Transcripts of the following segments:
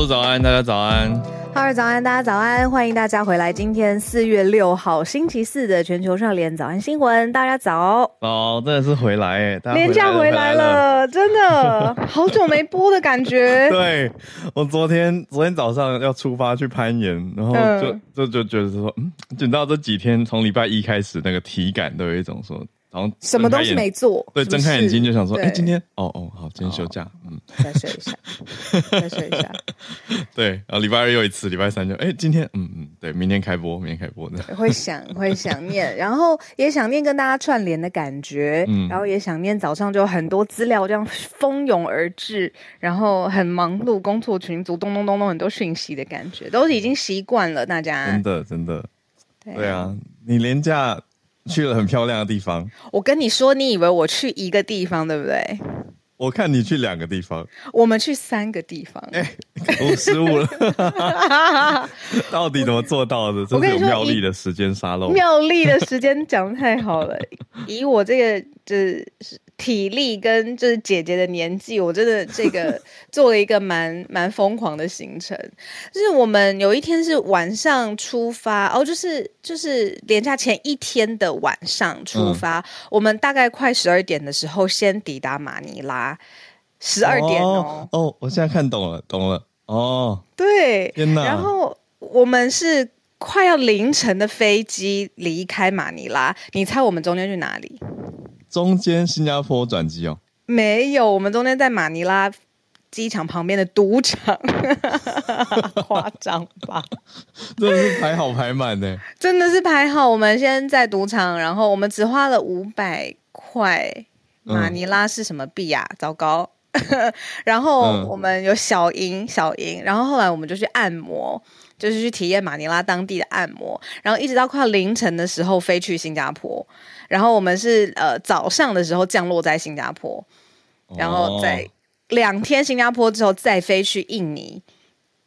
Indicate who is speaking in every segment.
Speaker 1: 路早安，大家早安。
Speaker 2: 哈喽早安，大家早安，欢迎大家回来。今天四月六号星期四的全球串联早安新闻，大家早。
Speaker 1: 哦，真的是回来哎，
Speaker 2: 年假回来了，真的好久没播的感觉。
Speaker 1: 对，我昨天昨天早上要出发去攀岩，然后就、嗯、就就觉得说，嗯，等到这几天从礼拜一开始那个体感都有一种说。然后
Speaker 2: 什么东西没做，
Speaker 1: 对，睁开眼睛就想说，哎、欸，今天，哦哦，好，今天休假，哦、嗯，
Speaker 2: 再睡一下，再睡一下，
Speaker 1: 对，然后礼拜二又一次，礼拜三就，哎、欸，今天，嗯嗯，对，明天开播，明天开播的，
Speaker 2: 会想，会想念，然后也想念跟大家串联的感觉，嗯，然后也想念早上就很多资料这样蜂拥而至，然后很忙碌，工作群组咚咚咚咚很多讯息的感觉，都是已经习惯了，大家，
Speaker 1: 真的真的，对，对啊，你连假。去了很漂亮的地方。
Speaker 2: 我跟你说，你以为我去一个地方，对不对？
Speaker 1: 我看你去两个地方。
Speaker 2: 我们去三个地方。哎、
Speaker 1: 欸，我失误了。到底怎么做到的？真是有妙丽的时间沙漏。
Speaker 2: 妙丽的时间讲得太好了。以我这个就是。体力跟就是姐姐的年纪，我真的这个 做了一个蛮蛮疯狂的行程。就是我们有一天是晚上出发，哦，就是就是连假前一天的晚上出发。嗯、我们大概快十二点的时候先抵达马尼拉，十二点哦，
Speaker 1: 哦。哦，我现在看懂了，懂了。哦，
Speaker 2: 对，天哪。然后我们是快要凌晨的飞机离开马尼拉，你猜我们中间去哪里？
Speaker 1: 中间新加坡转机哦，
Speaker 2: 没有，我们中间在马尼拉机场旁边的赌场，夸张吧？
Speaker 1: 真的是排好排满呢，
Speaker 2: 真的是排好。我们先在赌场，然后我们只花了五百块。马尼拉是什么币啊？糟糕！然后我们有小赢小赢，然后后来我们就去按摩，就是去体验马尼拉当地的按摩，然后一直到快凌晨的时候飞去新加坡。然后我们是呃早上的时候降落在新加坡，然后在两天新加坡之后再飞去印尼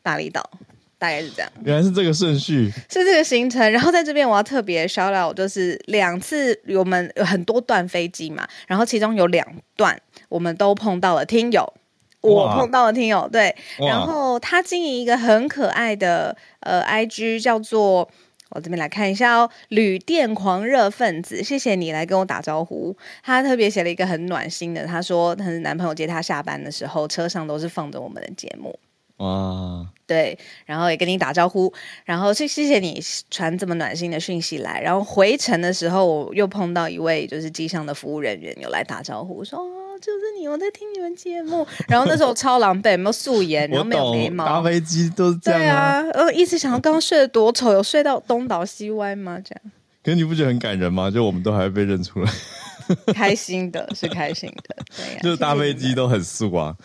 Speaker 2: 巴厘岛，大概是这样。
Speaker 1: 原来是这个顺序，
Speaker 2: 是这个行程。然后在这边我要特别 shout out，就是两次我们有很多段飞机嘛，然后其中有两段我们都碰到了听友，我碰到了听友，对，然后他经营一个很可爱的呃 IG 叫做。我这边来看一下哦，旅店狂热分子，谢谢你来跟我打招呼。他特别写了一个很暖心的，他说他的男朋友接他下班的时候，车上都是放着我们的节目。哇，对，然后也跟你打招呼，然后谢谢谢你传这么暖心的讯息来。然后回程的时候，我又碰到一位就是机上的服务人员，有来打招呼说。就是你，我在听你们节目，然后那时候超狼狈，没有素颜，然后没有眉毛，
Speaker 1: 搭飞机都是这样啊。对啊，
Speaker 2: 呃，一直想要刚刚睡得多丑，有睡到东倒西歪吗？这样，
Speaker 1: 可是你不觉得很感人吗？就我们都还会被认出来，
Speaker 2: 开心的，是开心的，对呀、啊，
Speaker 1: 就是搭飞机都很素啊，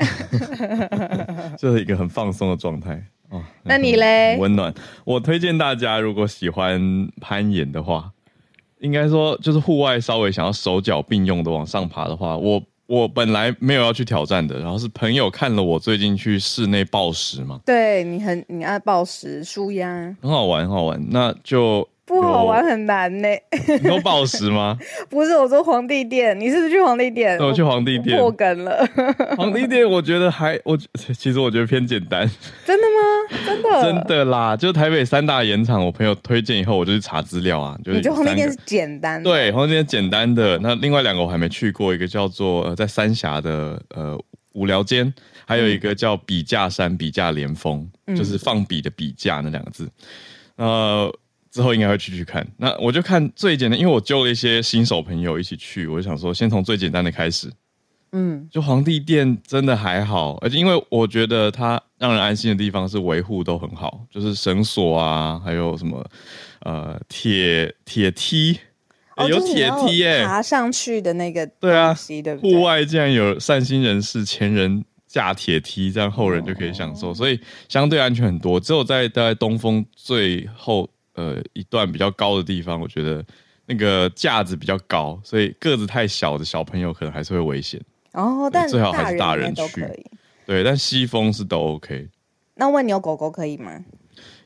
Speaker 1: 就是一个很放松的状态哦。
Speaker 2: 那你嘞？
Speaker 1: 温暖，我推荐大家，如果喜欢攀岩的话。应该说，就是户外稍微想要手脚并用的往上爬的话，我我本来没有要去挑战的，然后是朋友看了我最近去室内暴食嘛，
Speaker 2: 对你很你爱暴食舒压，
Speaker 1: 很好玩很好玩，那就。
Speaker 2: 不好玩，很难呢。
Speaker 1: 你说暴食吗？
Speaker 2: 不是，我说皇帝殿。你是不是去皇帝殿？
Speaker 1: 我去皇帝殿
Speaker 2: 破梗了。
Speaker 1: 皇帝殿，我觉得还我其实我觉得偏简单。
Speaker 2: 真的吗？真的？
Speaker 1: 真的啦！就台北三大盐场，我朋友推荐以后，我就去查资料啊。就是、
Speaker 2: 你觉得皇帝殿是简单的？
Speaker 1: 对，皇帝殿简单的。那另外两个我还没去过，一个叫做呃在三峡的呃无聊间，还有一个叫笔架山笔架连峰，嗯、就是放笔的笔架那两个字。呃。之后应该会去去看，那我就看最简单，因为我揪了一些新手朋友一起去，我就想说先从最简单的开始。嗯，就皇帝殿真的还好，而且因为我觉得它让人安心的地方是维护都很好，就是绳索啊，还有什么呃铁铁梯，有铁梯耶、欸，
Speaker 2: 爬上去的那个
Speaker 1: 对啊，
Speaker 2: 对不对？
Speaker 1: 户外竟然有善心人士前人架铁梯，这样后人就可以享受，哦、所以相对安全很多。只有在在东风最后。呃，一段比较高的地方，我觉得那个架子比较高，所以个子太小的小朋友可能还是会危险。
Speaker 2: 哦，但
Speaker 1: 最好还是大人去。对，但西风是都 OK。
Speaker 2: 那问你有狗狗可以吗？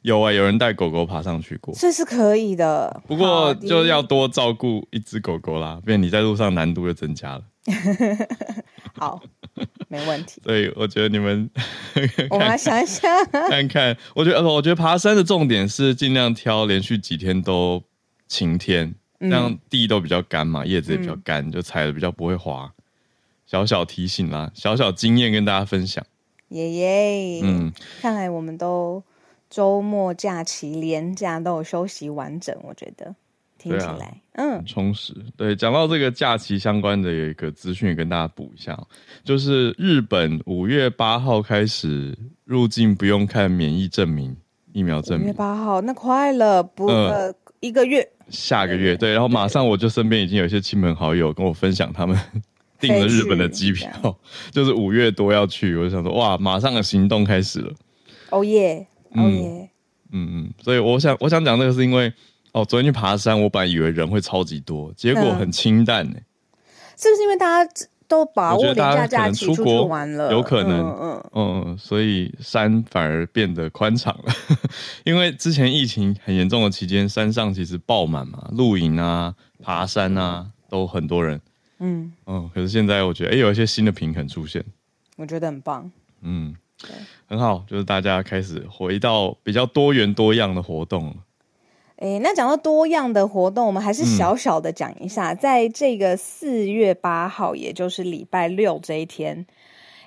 Speaker 1: 有啊，有人带狗狗爬上去过，
Speaker 2: 这是可以的。
Speaker 1: 不过就要多照顾一只狗狗啦，不然你在路上难度就增加了。
Speaker 2: 好。没问题。
Speaker 1: 所以我觉得你们，
Speaker 2: 我们来想一下，
Speaker 1: 看看。我觉得，我觉得爬山的重点是尽量挑连续几天都晴天，这样地都比较干嘛，叶子也比较干，就踩的比较不会滑。小小提醒啦，小小经验跟大家分享。
Speaker 2: 耶耶，嗯，看来我们都周末假期连假都有休息完整，我觉得。听起来，啊、嗯，
Speaker 1: 充实。对，讲到这个假期相关的有一个资讯，跟大家补一下，就是日本五月八号开始入境不用看免疫证明、疫苗证明。五
Speaker 2: 月八号，那快了，不、呃，一个月，
Speaker 1: 下个月，对。然后马上我就身边已经有一些亲朋好友跟我分享，他们订了日本的机票，就是五月多要去，我就想说，哇，马上的行动开始了。
Speaker 2: 哦耶，哦耶，
Speaker 1: 嗯嗯，所以我想，我想讲这个是因为。哦，昨天去爬山，我本来以为人会超级多，结果很清淡呢、欸。
Speaker 2: 是不是因为大家都把握廉价假期出国玩了？
Speaker 1: 有可能，嗯嗯，嗯，所以山反而变得宽敞了。因为之前疫情很严重的期间，山上其实爆满嘛，露营啊、爬山啊都很多人。嗯嗯，可是现在我觉得，哎、欸，有一些新的平衡出现，
Speaker 2: 我觉得很棒。
Speaker 1: 嗯，对，很好，就是大家开始回到比较多元多样的活动了。
Speaker 2: 诶，那讲到多样的活动，我们还是小小的讲一下，嗯、在这个四月八号，也就是礼拜六这一天，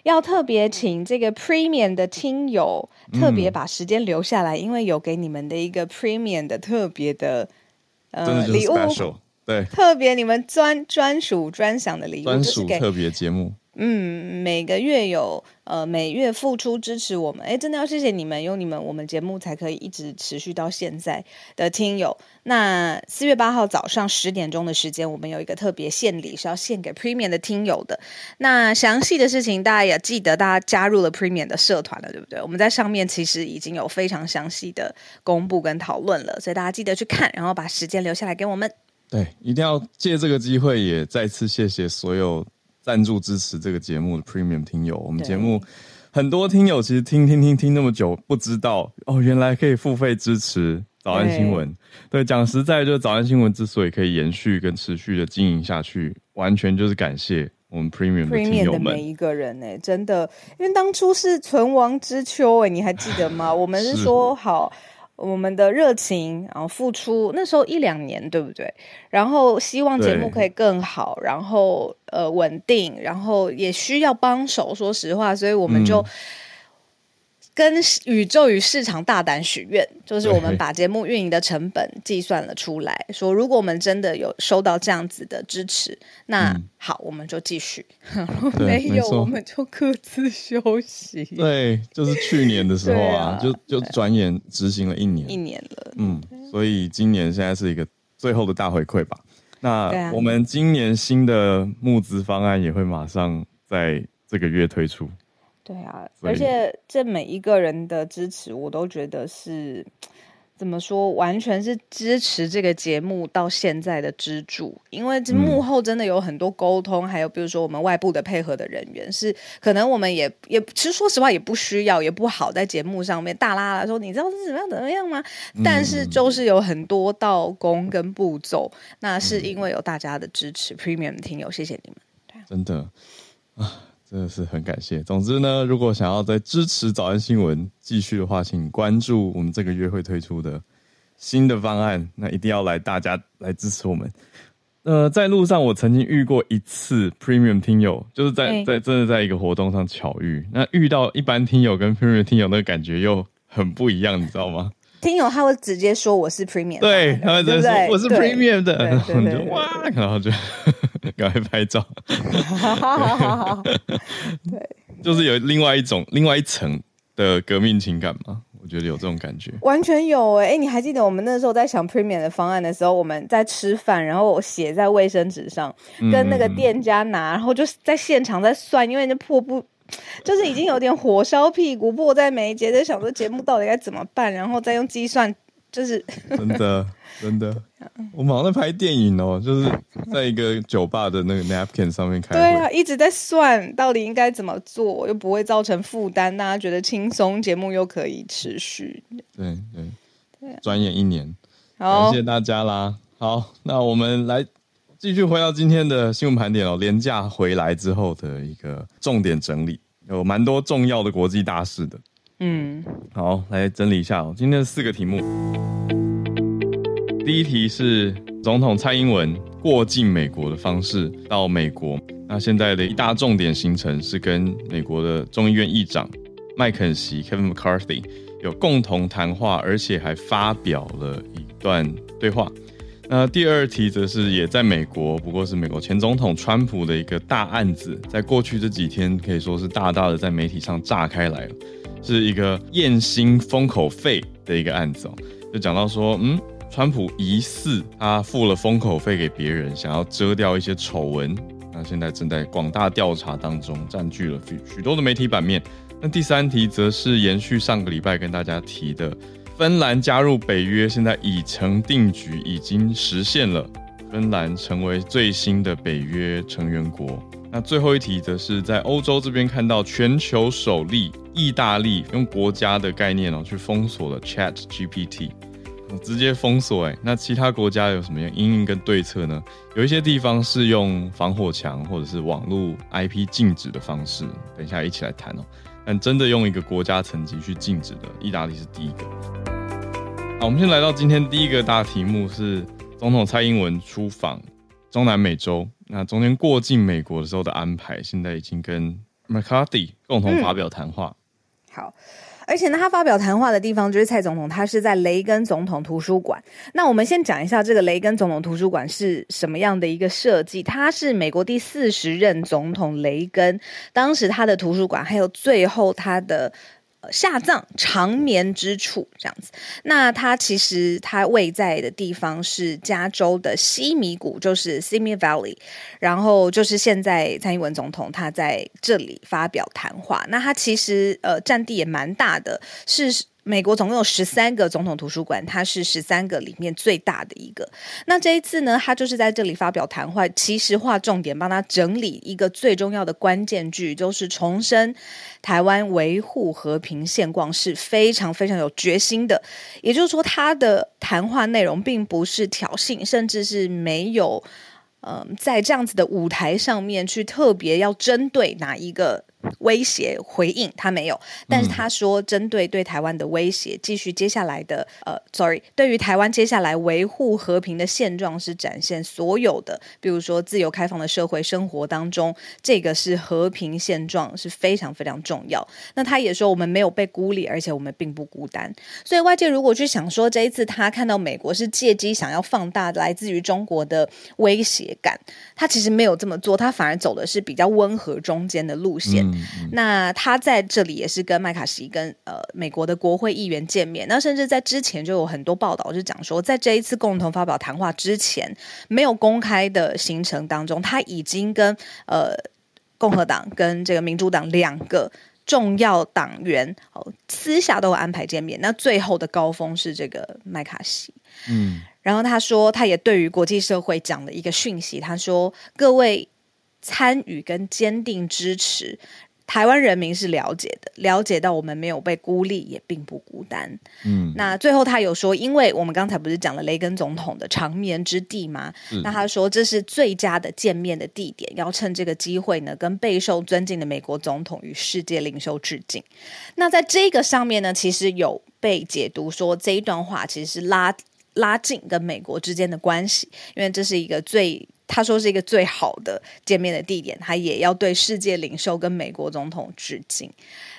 Speaker 2: 要特别请这个 Premium 的听友特别把时间留下来，嗯、因为有给你们的一个 Premium 的特别的呃礼物，
Speaker 1: 对，
Speaker 2: 特别你们专专属专享的礼物，
Speaker 1: 专属特别节目。
Speaker 2: 嗯，每个月有呃每月付出支持我们，哎，真的要谢谢你们，有你们我们节目才可以一直持续到现在的听友。那四月八号早上十点钟的时间，我们有一个特别献礼是要献给 Premium 的听友的。那详细的事情大家也记得，大家加入了 Premium 的社团了，对不对？我们在上面其实已经有非常详细的公布跟讨论了，所以大家记得去看，然后把时间留下来给我们。
Speaker 1: 对，一定要借这个机会也再次谢谢所有。赞助支持这个节目的 Premium 听友，我们节目很多听友其实听听听听那么久，不知道哦，原来可以付费支持早安新闻。对，讲实在，就是早安新闻之所以可以延续跟持续的经营下去，完全就是感谢我们 Premium 的听友们
Speaker 2: 每一个人呢，真的，因为当初是存亡之秋哎，你还记得吗？我们是说好。我们的热情，然后付出，那时候一两年，对不对？然后希望节目可以更好，然后呃稳定，然后也需要帮手。说实话，所以我们就。嗯跟宇宙与市场大胆许愿，就是我们把节目运营的成本计算了出来，说如果我们真的有收到这样子的支持，那好，我们就继续；没有，我们就各自休息。
Speaker 1: 对，就是去年的时候啊，就就转眼执行了一年，
Speaker 2: 一年了。
Speaker 1: 嗯，所以今年现在是一个最后的大回馈吧。那我们今年新的募资方案也会马上在这个月推出。
Speaker 2: 对啊，而且这每一个人的支持，我都觉得是怎么说，完全是支持这个节目到现在的支柱。因为这幕后真的有很多沟通，嗯、还有比如说我们外部的配合的人员，是可能我们也也其实说实话也不需要，也不好在节目上面大拉拉说，你知道是怎么样怎么样吗？嗯、但是就是有很多道工跟步骤，那是因为有大家的支持。嗯、Premium 听友，谢谢你们，对啊，
Speaker 1: 真的啊。真的是很感谢。总之呢，如果想要再支持早安新闻继续的话，请关注我们这个月会推出的新的方案。那一定要来，大家来支持我们。呃，在路上我曾经遇过一次 Premium 听友，就是在在真的在一个活动上巧遇。那遇到一般听友跟 Premium 听友那个感觉又很不一样，你知道吗？
Speaker 2: 听友他会直接说我是 Premium，
Speaker 1: 对，他会直接说我是 Premium 的，然后你就哇，然后就。赶快拍照，对，就是有另外一种、另外一层的革命情感嘛？我觉得有这种感觉，
Speaker 2: 完全有哎、欸！哎、欸，你还记得我们那时候在想 Premium 的方案的时候，我们在吃饭，然后我写在卫生纸上，跟那个店家拿，然后就在现场在算，因为那迫不，就是已经有点火烧屁股，迫在眉睫，在想说节目到底该怎么办，然后再用计算。就是
Speaker 1: 真的，真的，我们好像在拍电影哦，就是在一个酒吧的那个 napkin 上面开。
Speaker 2: 对啊，一直在算到底应该怎么做，又不会造成负担，大家觉得轻松，节目又可以持续。
Speaker 1: 对对对，转眼一年，好，感谢大家啦。好，那我们来继续回到今天的新闻盘点哦，连假回来之后的一个重点整理，有蛮多重要的国际大事的。嗯，好，来整理一下哦，今天的四个题目。第一题是总统蔡英文过境美国的方式到美国，那现在的一大重点行程是跟美国的众议院议长麦肯锡 Kevin McCarthy 有共同谈话，而且还发表了一段对话。那第二题则是也在美国，不过是美国前总统川普的一个大案子，在过去这几天可以说是大大的在媒体上炸开来了。是一个验薪封口费的一个案子哦，就讲到说，嗯，川普疑似他付了封口费给别人，想要遮掉一些丑闻，那现在正在广大调查当中，占据了许许多的媒体版面。那第三题则是延续上个礼拜跟大家提的，芬兰加入北约，现在已成定局，已经实现了，芬兰成为最新的北约成员国。那最后一题则是在欧洲这边看到全球首例，意大利用国家的概念哦去封锁了 Chat GPT，直接封锁哎。那其他国家有什么样因应跟对策呢？有一些地方是用防火墙或者是网络 IP 禁止的方式，等一下一起来谈哦。但真的用一个国家层级去禁止的，意大利是第一个。好，我们先来到今天第一个大题目是总统蔡英文出访中南美洲。那中间过境美国的时候的安排，现在已经跟 McCarthy 共同发表谈话。
Speaker 2: 嗯。好，而且呢，他发表谈话的地方就是蔡总统，他是在雷根总统图书馆。那我们先讲一下这个雷根总统图书馆是什么样的一个设计。他是美国第四十任总统雷根，当时他的图书馆，还有最后他的。下葬长眠之处这样子，那他其实他位在的地方是加州的西米谷，就是 Simi Valley，然后就是现在蔡英文总统他在这里发表谈话，那他其实呃占地也蛮大的，是。美国总共有十三个总统图书馆，它是十三个里面最大的一个。那这一次呢，他就是在这里发表谈话，其实划重点，帮他整理一个最重要的关键句，就是重申台湾维护和平现状是非常非常有决心的。也就是说，他的谈话内容并不是挑衅，甚至是没有，嗯、在这样子的舞台上面去特别要针对哪一个。威胁回应他没有，但是他说针对对台湾的威胁，继续接下来的呃，sorry，对于台湾接下来维护和平的现状是展现所有的，比如说自由开放的社会生活当中，这个是和平现状是非常非常重要。那他也说我们没有被孤立，而且我们并不孤单。所以外界如果去想说这一次他看到美国是借机想要放大来自于中国的威胁感，他其实没有这么做，他反而走的是比较温和中间的路线。嗯嗯、那他在这里也是跟麦卡锡跟呃美国的国会议员见面。那甚至在之前就有很多报道就讲说，在这一次共同发表谈话之前，没有公开的行程当中，他已经跟呃共和党跟这个民主党两个重要党员哦私下都有安排见面。那最后的高峰是这个麦卡锡。嗯，然后他说，他也对于国际社会讲了一个讯息，他说各位。参与跟坚定支持，台湾人民是了解的，了解到我们没有被孤立，也并不孤单。嗯，那最后他有说，因为我们刚才不是讲了雷根总统的长眠之地吗？嗯，那他说这是最佳的见面的地点，要趁这个机会呢，跟备受尊敬的美国总统与世界领袖致敬。那在这个上面呢，其实有被解读说这一段话其实是拉拉近跟美国之间的关系，因为这是一个最。他说是一个最好的见面的地点，他也要对世界领袖跟美国总统致敬。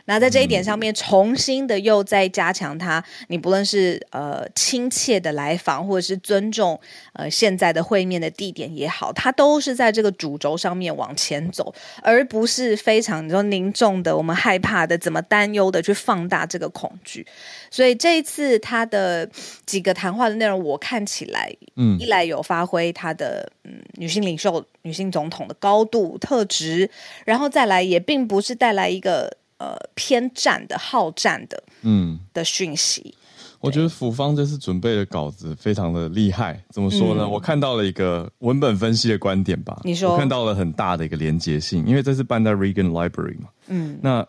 Speaker 2: 那在这一点上面，重新的又再加强他，你不论是呃亲切的来访，或者是尊重呃现在的会面的地点也好，他都是在这个主轴上面往前走，而不是非常你说凝重的，我们害怕的，怎么担忧的去放大这个恐惧。所以这一次他的几个谈话的内容，我看起来，嗯，一来有发挥他的嗯女性领袖、女性总统的高度特质，然后再来也并不是带来一个。呃，偏战的好战的，嗯，的讯息。
Speaker 1: 我觉得府方这次准备的稿子非常的厉害。怎么说呢？嗯、我看到了一个文本分析的观点吧。
Speaker 2: 你说，
Speaker 1: 我看到了很大的一个连结性，因为这是办在 Reagan Library 嘛。嗯，那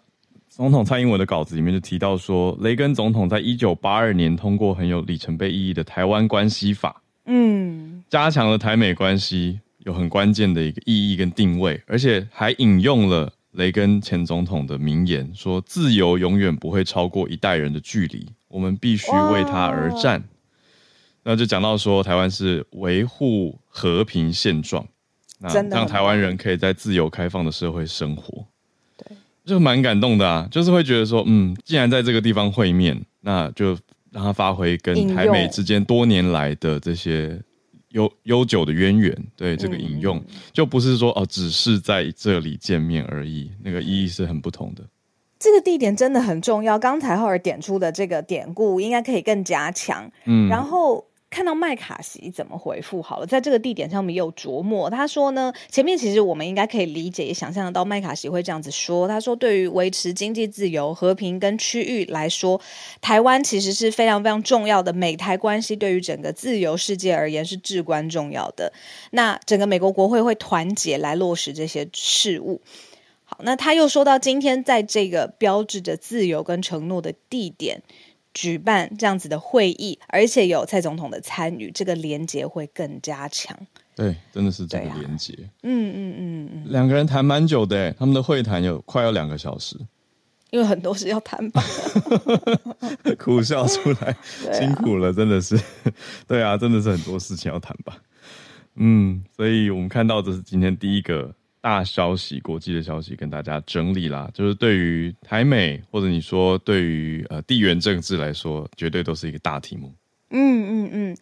Speaker 1: 总统蔡英文的稿子里面就提到说，雷根总统在一九八二年通过很有里程碑意义的《台湾关系法》，嗯，加强了台美关系。有很关键的一个意义跟定位，而且还引用了雷根前总统的名言，说自由永远不会超过一代人的距离，我们必须为它而战。那就讲到说，台湾是维护和平现状，那让台湾人可以在自由开放的社会生活，对，就蛮感动的啊，就是会觉得说，嗯，既然在这个地方会面，那就让他发挥跟台美之间多年来的这些。悠悠久的渊源，对这个引用，嗯、就不是说哦，只是在这里见面而已，那个意义是很不同的。
Speaker 2: 这个地点真的很重要，刚才浩尔点出的这个典故，应该可以更加强。嗯，然后。看到麦卡锡怎么回复好了，在这个地点上面有琢磨。他说呢，前面其实我们应该可以理解也想象得到，麦卡锡会这样子说。他说，对于维持经济自由、和平跟区域来说，台湾其实是非常非常重要的。美台关系对于整个自由世界而言是至关重要的。那整个美国国会会团结来落实这些事务。好，那他又说到，今天在这个标志着自由跟承诺的地点。举办这样子的会议，而且有蔡总统的参与，这个连结会更加强。
Speaker 1: 对，真的是这个连结。
Speaker 2: 嗯嗯嗯嗯，
Speaker 1: 两个人谈蛮久的，他们的会谈有快要两个小时，
Speaker 2: 因为很多事要谈吧。
Speaker 1: 苦笑出来，辛苦了，真的是。对啊，真的是很多事情要谈吧。嗯，所以我们看到这是今天第一个。大消息，国际的消息跟大家整理啦，就是对于台美或者你说对于呃地缘政治来说，绝对都是一个大题目。
Speaker 2: 嗯嗯嗯。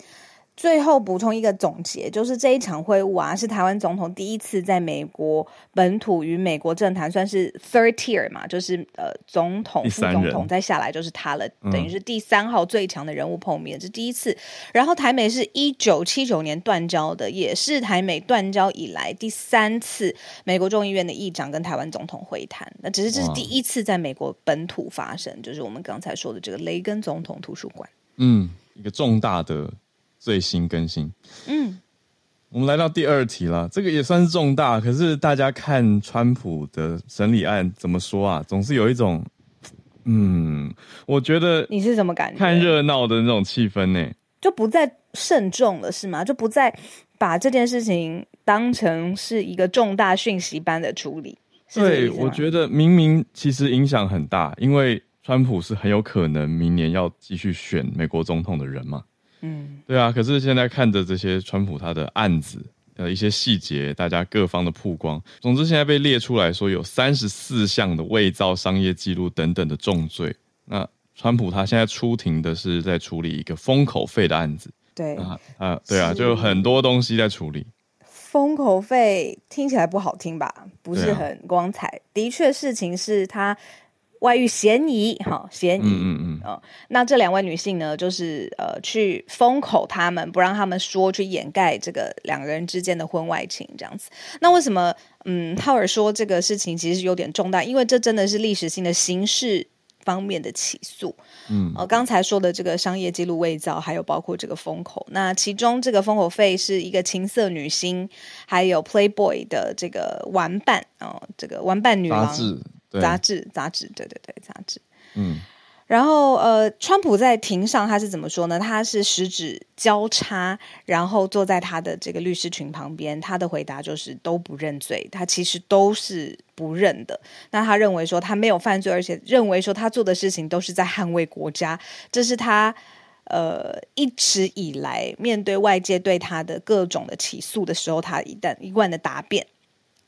Speaker 2: 最后补充一个总结，就是这一场会晤啊，是台湾总统第一次在美国本土与美国政坛算是 third tier 嘛，就是呃总统、副总统再下来就是他了，等于是第三号最强的人物碰面，是第一次。然后台美是一九七九年断交的，也是台美断交以来第三次美国众议院的议长跟台湾总统会谈。那只是这是第一次在美国本土发生，就是我们刚才说的这个雷根总统图书馆。
Speaker 1: 嗯，一个重大的。最新更新，嗯，我们来到第二题了，这个也算是重大，可是大家看川普的审理案怎么说啊？总是有一种，嗯，我觉得
Speaker 2: 你是什么感觉？
Speaker 1: 看热闹的那种气氛呢，
Speaker 2: 就不再慎重了，是吗？就不再把这件事情当成是一个重大讯息般的处理。
Speaker 1: 对，我觉得明明其实影响很大，因为川普是很有可能明年要继续选美国总统的人嘛。嗯，对啊，可是现在看着这些川普他的案子呃一些细节，大家各方的曝光，总之现在被列出来说有三十四项的伪造商业记录等等的重罪。那川普他现在出庭的是在处理一个封口费的案子，
Speaker 2: 对
Speaker 1: 啊啊，对啊，就有很多东西在处理。
Speaker 2: 封口费听起来不好听吧？不是很光彩。啊、的确，事情是他。外遇嫌疑，哈，嫌疑，嗯嗯嗯、哦，那这两位女性呢，就是呃，去封口他们，不让他们说，去掩盖这个两个人之间的婚外情，这样子。那为什么，嗯，浩尔说这个事情其实有点重大，因为这真的是历史性的刑事方面的起诉。嗯，呃，刚才说的这个商业记录伪造，还有包括这个封口，那其中这个封口费是一个情色女星，还有 Playboy 的这个玩伴，哦，这个玩伴女郎。杂志，杂志，对对对，杂志。嗯，然后呃，川普在庭上他是怎么说呢？他是十指交叉，然后坐在他的这个律师群旁边。他的回答就是都不认罪，他其实都是不认的。那他认为说他没有犯罪，而且认为说他做的事情都是在捍卫国家，这是他呃一直以来面对外界对他的各种的起诉的时候，他一旦一贯的答辩。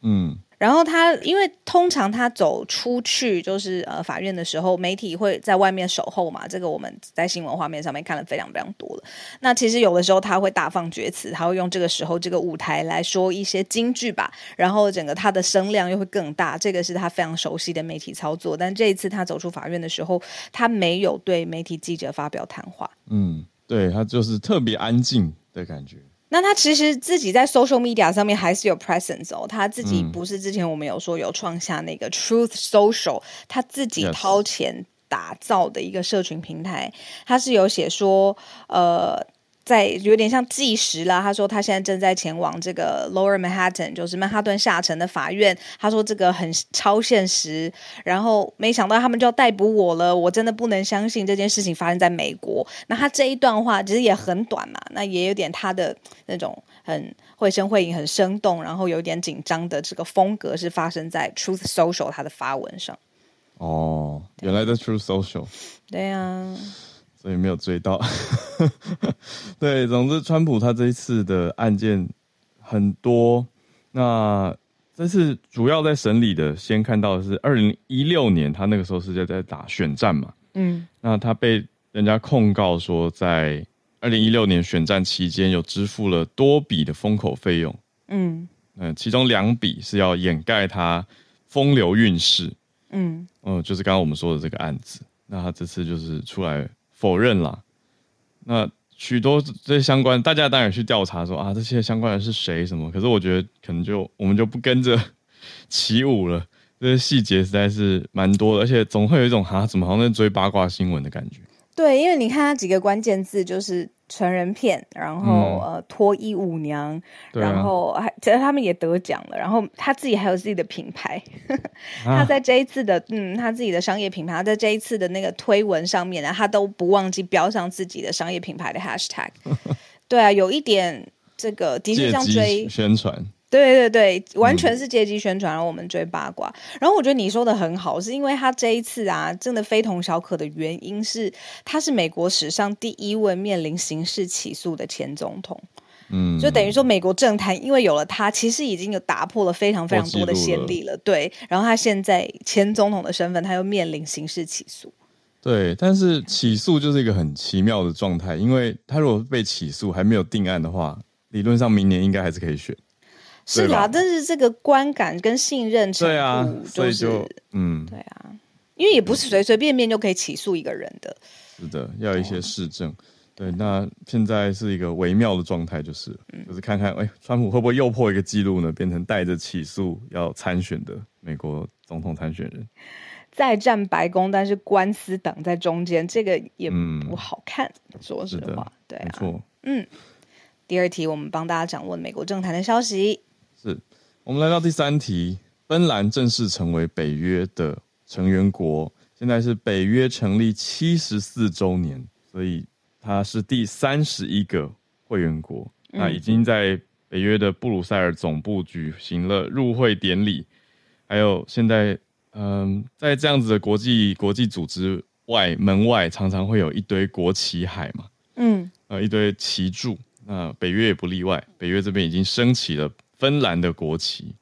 Speaker 2: 嗯。然后他，因为通常他走出去就是呃法院的时候，媒体会在外面守候嘛。这个我们在新闻画面上面看了非常非常多了。那其实有的时候他会大放厥词，他会用这个时候这个舞台来说一些金句吧。然后整个他的声量又会更大，这个是他非常熟悉的媒体操作。但这一次他走出法院的时候，他没有对媒体记者发表谈话。嗯，对，他就是特别安静的感觉。那他其实自己在 social media 上面还是有 presence 哦，他自己不是之前我们有说有创下那个 Truth Social，他自己掏钱打造的一个社群平台，他是有写说，呃，在有点像计时了。他说他现在正在前往这个 Lower Manhattan，就是曼哈顿下城的法院。他说这个很超现实，然后没想到他们就要逮捕我了。我真的不能相信这件事情发生在美国。那他这一段话其实也很短嘛，那也有点他的那种很绘声绘影、很生动，然后有点紧张的这个风格是发生在 Truth Social 他的发文上。
Speaker 1: 哦，原来的 Truth Social。
Speaker 2: 对呀、啊。
Speaker 1: 所以没有追到，对，总之，川普他这一次的案件很多。那这次主要在审理的，先看到的是二零一六年，他那个时候是在在打选战嘛，嗯，那他被人家控告说，在二零一六年选战期间有支付了多笔的封口费用，嗯，呃，其中两笔是要掩盖他风流韵事，嗯，嗯，就是刚刚我们说的这个案子。那他这次就是出来。否认了，那许多这些相关，大家当然去调查说啊，这些相关人是谁什么？可是我觉得可能就我们就不跟着 起舞了，这些细节实在是蛮多的，而且总会有一种哈、怎么好像在追八卦新闻的感觉。对，
Speaker 2: 因为你看他几个关键字就是。成人片，然后、嗯、呃，脱衣舞娘，然后还其实他们也得奖了，然后他自己还有自己的品牌，他在这一次的、啊、嗯，他自己的商业品牌，他在这一次的那个推文上面呢，他都不忘记标上自己的商业品牌的 hashtag，对啊，有一点这个的确像追
Speaker 1: 宣传。
Speaker 2: 对对对，完全是阶级宣传，然后我们追八卦。嗯、然后我觉得你说的很好，是因为他这一次啊，真的非同小可的原因是，他是美国史上第一位面临刑事起诉的前总统。嗯，就等于说美国政坛因为有了他，其实已经有打破了非常非常多的先例了。对，然后他现在前总统的身份，他又面临刑事起诉。
Speaker 1: 对，但是起诉就是一个很奇妙的状态，因为他如果被起诉还没有定案的话，理论上明年应该还是可以选。
Speaker 2: 是啊，但是这个观感跟信任程度，对啊，所以就嗯，对啊，因为也不是随随便便就可以起诉一个人的，
Speaker 1: 是的，要有一些事证。对，那现在是一个微妙的状态，就是、嗯、就是看看，哎，川普会不会又破一个记录呢？变成带着起诉要参选的美国总统参选人，
Speaker 2: 再战白宫，但是官司挡在中间，这个也不好看。嗯、说实话，对啊，没错，嗯。第二题，我们帮大家掌握美国政坛的消息。
Speaker 1: 是我们来到第三题，芬兰正式成为北约的成员国，现在是北约成立七十四周年，所以它是第三十一个会员国。嗯、那已经在北约的布鲁塞尔总部举行了入会典礼，还有现在，嗯，在这样子的国际国际组织外门外，常常会有一堆国旗海嘛，嗯，呃，一堆旗柱，那北约也不例外，北约这边已经升起了。芬兰的国旗，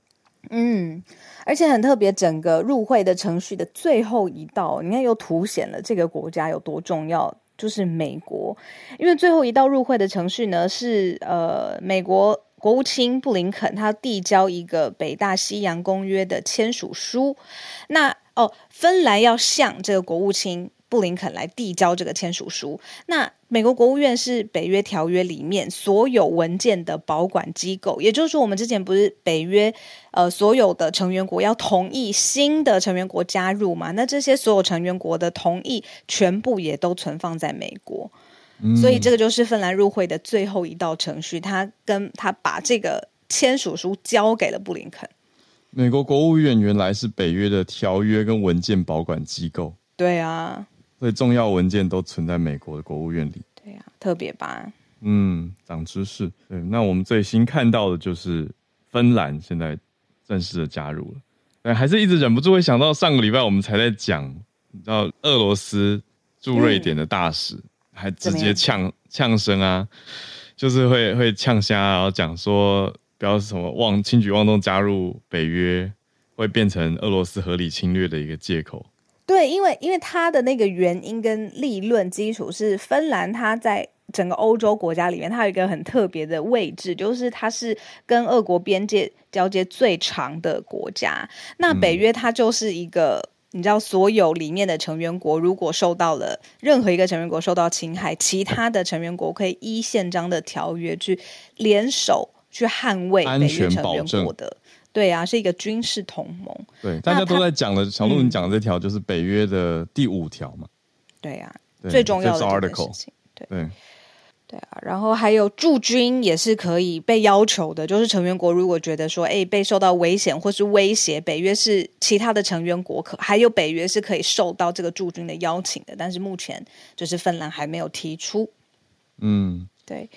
Speaker 2: 嗯，而且很特别，整个入会的程序的最后一道，你看又凸显了这个国家有多重要，就是美国。因为最后一道入会的程序呢，是呃，美国国务卿布林肯他递交一个北大西洋公约的签署书，那哦，芬兰要向这个国务卿。布林肯来递交这个签署书。那美国国务院是北约条约里面所有文件的保管机构，也就是说，我们之前不是北约呃所有的成员国要同意新的成员国加入嘛？那这些所有成员国的同意全部也都存放在美国，嗯、所以这个就是芬兰入会的最后一道程序。他跟他把这个签署书交给了布林肯。
Speaker 1: 美国国务院原来是北约的条约跟文件保管机构。
Speaker 2: 对啊。
Speaker 1: 所以重要文件都存在美国的国务院里。
Speaker 2: 对呀、啊，特别吧？
Speaker 1: 嗯，长知识。对，那我们最新看到的就是芬兰现在正式的加入了。但还是一直忍不住会想到上个礼拜我们才在讲，你知道俄罗斯驻瑞典的大使、嗯、还直接呛呛声啊，就是会会呛瞎，然后讲说不要什么妄轻举妄动加入北约，会变成俄罗斯合理侵略的一个借口。
Speaker 2: 对，因为因为它的那个原因跟立论基础是芬兰，它在整个欧洲国家里面，它有一个很特别的位置，就是它是跟俄国边界交接最长的国家。那北约它就是一个，嗯、你知道，所有里面的成员国如果受到了任何一个成员国受到侵害，其他的成员国可以依宪章的条约去联手去捍卫北约成员国的。对啊，是一个军事同盟。
Speaker 1: 对，大家都在讲的，小鹿你讲的这条就是北约的第五条嘛。
Speaker 2: 对啊，对最重要的事情。对，
Speaker 1: 对
Speaker 2: 对啊，然后还有驻军也是可以被要求的，就是成员国如果觉得说，哎，被受到危险或是威胁，北约是其他的成员国可还有北约是可以受到这个驻军的邀请的，但是目前就是芬兰还没有提出。
Speaker 1: 嗯，
Speaker 2: 对，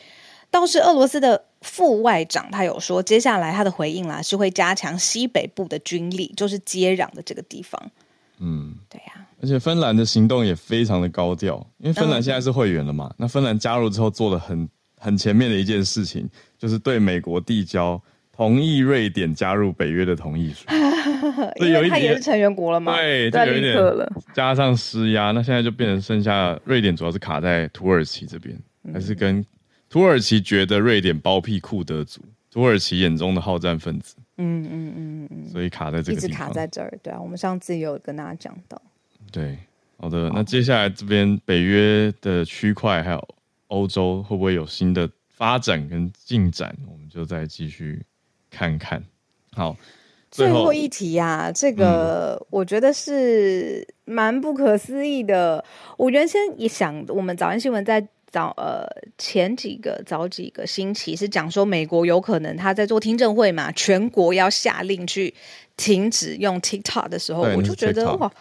Speaker 2: 倒是俄罗斯的副外长他有说，接下来他的回应啦是会加强西北部的军力，就是接壤的这个地方。
Speaker 1: 嗯，
Speaker 2: 对呀、啊。
Speaker 1: 而且芬兰的行动也非常的高调，因为芬兰现在是会员了嘛。嗯、那芬兰加入之后做了很很前面的一件事情，就是对美国递交同意瑞典加入北约的同意书。
Speaker 2: 因为他也是成员国了嘛，
Speaker 1: 对，就有一点加上施压，那现在就变成剩下瑞典主要是卡在土耳其这边，嗯、还是跟土耳其觉得瑞典包庇库德族，土耳其眼中的好战分子。嗯嗯嗯嗯，所以卡在这个地方，
Speaker 2: 一直卡在这儿。对啊，我们上次有跟大家讲到。
Speaker 1: 对，好的。好，那接下来这边北约的区块还有欧洲会不会有新的发展跟进展？我们就再继续看看。好，
Speaker 2: 最后，一题呀、啊，这个我觉得是蛮不可思议的。嗯、我原先也想，我们早安新闻在早呃前几个早几个星期是讲说，美国有可能他在做听证会嘛，全国要下令去停止用 TikTok 的时候，我就觉得哇。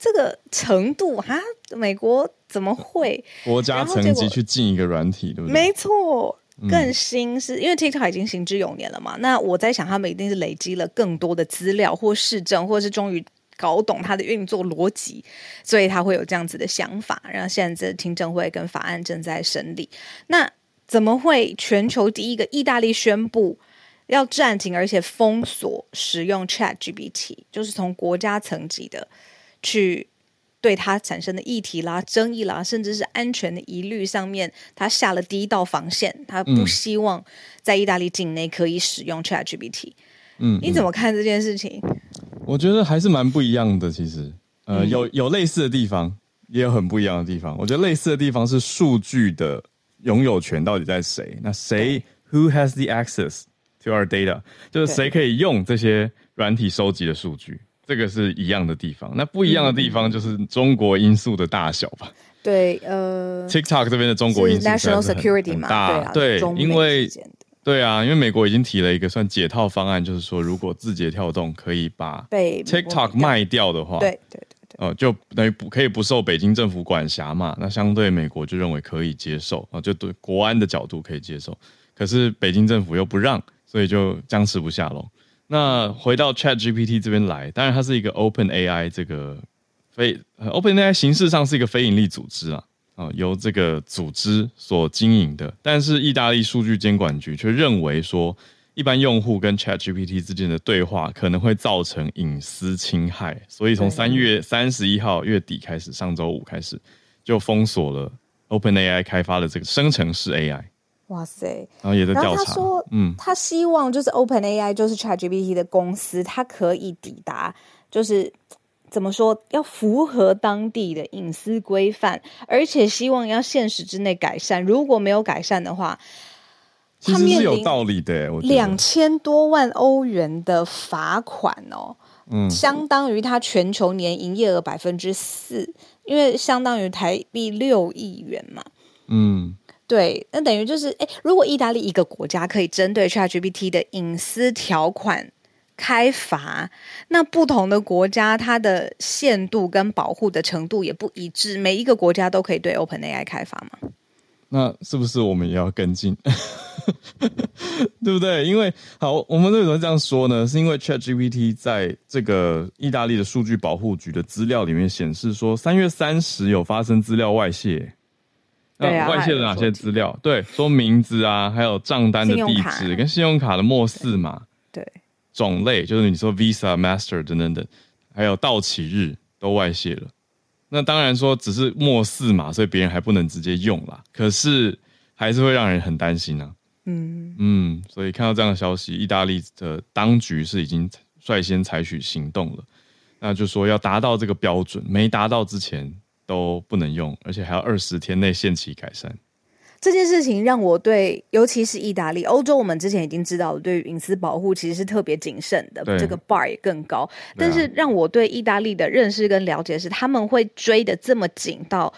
Speaker 2: 这个程度哈，美国怎么会
Speaker 1: 国家层级去进一个软体，对不对？
Speaker 2: 没错，更新是、嗯、因为 TikTok 已经行之有年了嘛。那我在想，他们一定是累积了更多的资料或市政，或是终于搞懂它的运作逻辑，所以他会有这样子的想法。然后现在这听证会跟法案正在审理。那怎么会全球第一个意大利宣布要暂停而且封锁使用 ChatGPT，就是从国家层级的。去对它产生的议题啦、争议啦，甚至是安全的疑虑上面，他下了第一道防线。他不希望在意大利境内可以使用 ChatGPT。嗯，你怎么看这件事情？
Speaker 1: 我觉得还是蛮不一样的。其实，呃，有有类似的地方，也有很不一样的地方。我觉得类似的地方是数据的拥有权到底在谁？那谁？Who has the access to our data？就是谁可以用这些软体收集的数据？这个是一样的地方，那不一样的地方就是中国因素的大小吧？
Speaker 2: 对，呃
Speaker 1: ，TikTok 这边的中国因素是
Speaker 2: national security 嘛？
Speaker 1: 对，对，因为对啊，因为美国已经提了一个算解套方案，就是说如果字节跳动可以把 TikTok 卖掉的话，
Speaker 2: 对对对，
Speaker 1: 哦，就等于不可以不受北京政府管辖嘛？那相对美国就认为可以接受啊，就对国安的角度可以接受，可是北京政府又不让，所以就僵持不下喽。那回到 ChatGPT 这边来，当然它是一个 OpenAI 这个非 OpenAI 形式上是一个非营利组织啊，啊由这个组织所经营的，但是意大利数据监管局却认为说，一般用户跟 ChatGPT 之间的对话可能会造成隐私侵害，所以从三月三十一号月底开始，上周五开始就封锁了 OpenAI 开发的这个生成式 AI。
Speaker 2: 哇塞！
Speaker 1: 然后也在调查。
Speaker 2: 他说，嗯，他希望就是 OpenAI 就是 ChatGPT 的公司，它可以抵达，就是怎么说，要符合当地的隐私规范，而且希望要限时之内改善。如果没有改善的话，
Speaker 1: 其实是有道理的。
Speaker 2: 两千多万欧元的罚款哦，嗯，相当于他全球年营业额百分之四，因为相当于台币六亿元嘛，嗯。对，那等于就是，哎，如果意大利一个国家可以针对 ChatGPT 的隐私条款开罚，那不同的国家它的限度跟保护的程度也不一致，每一个国家都可以对 OpenAI 开罚吗？
Speaker 1: 那是不是我们也要跟进？对不对？因为好，我们为什么这样说呢？是因为 ChatGPT 在这个意大利的数据保护局的资料里面显示说，三月三十有发生资料外泄。那外泄了哪些资料？对，说名字啊，还有账单的地址跟信用卡的末四码，
Speaker 2: 对，
Speaker 1: 种类就是你说 Visa、Master 等等等，还有到期日都外泄了。那当然说只是末四嘛，所以别人还不能直接用啦。可是还是会让人很担心啊。嗯嗯，所以看到这样的消息，意大利的当局是已经率先采取行动了。那就说要达到这个标准，没达到之前。都不能用，而且还要二十天内限期改善。
Speaker 2: 这件事情让我对，尤其是意大利、欧洲，我们之前已经知道了，对于隐私保护其实是特别谨慎的，这个 bar 也更高。但是让我对意大利的认识跟了解是，他们会追的这么紧到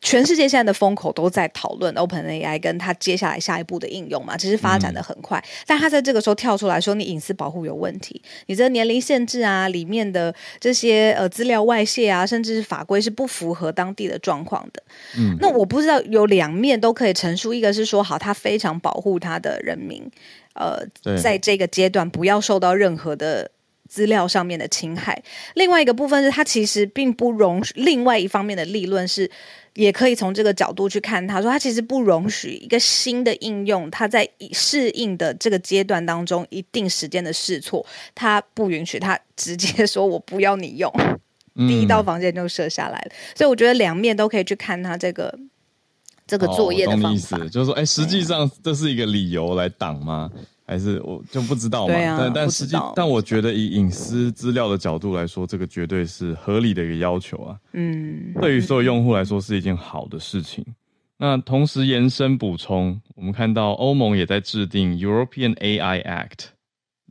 Speaker 2: 全世界现在的风口都在讨论 OpenAI 跟它接下来下一步的应用嘛，其实发展的很快，嗯、但他在这个时候跳出来说，你隐私保护有问题，你这年龄限制啊，里面的这些呃资料外泄啊，甚至是法规是不符合当地的状况的。嗯，那我不知道有两面都可以陈述，一个是说好，他非常保护他的人民，呃，在这个阶段不要受到任何的。资料上面的侵害，另外一个部分是它其实并不容许。另外一方面的立论是，也可以从这个角度去看，他说他其实不容许一个新的应用，它在适应的这个阶段当中一定时间的试错，它不允许它直接说我不要你用，嗯、第一道防线就设下来了。所以我觉得两面都可以去看它这个这个作业的方法，
Speaker 1: 哦、就是说，哎，实际上这是一个理由来挡吗？还是我就不知道嘛，啊、但但实际，但我觉得以隐私资料的角度来说，这个绝对是合理的一个要求啊。嗯，对于所有用户来说是一件好的事情。那同时延伸补充，我们看到欧盟也在制定 European AI Act，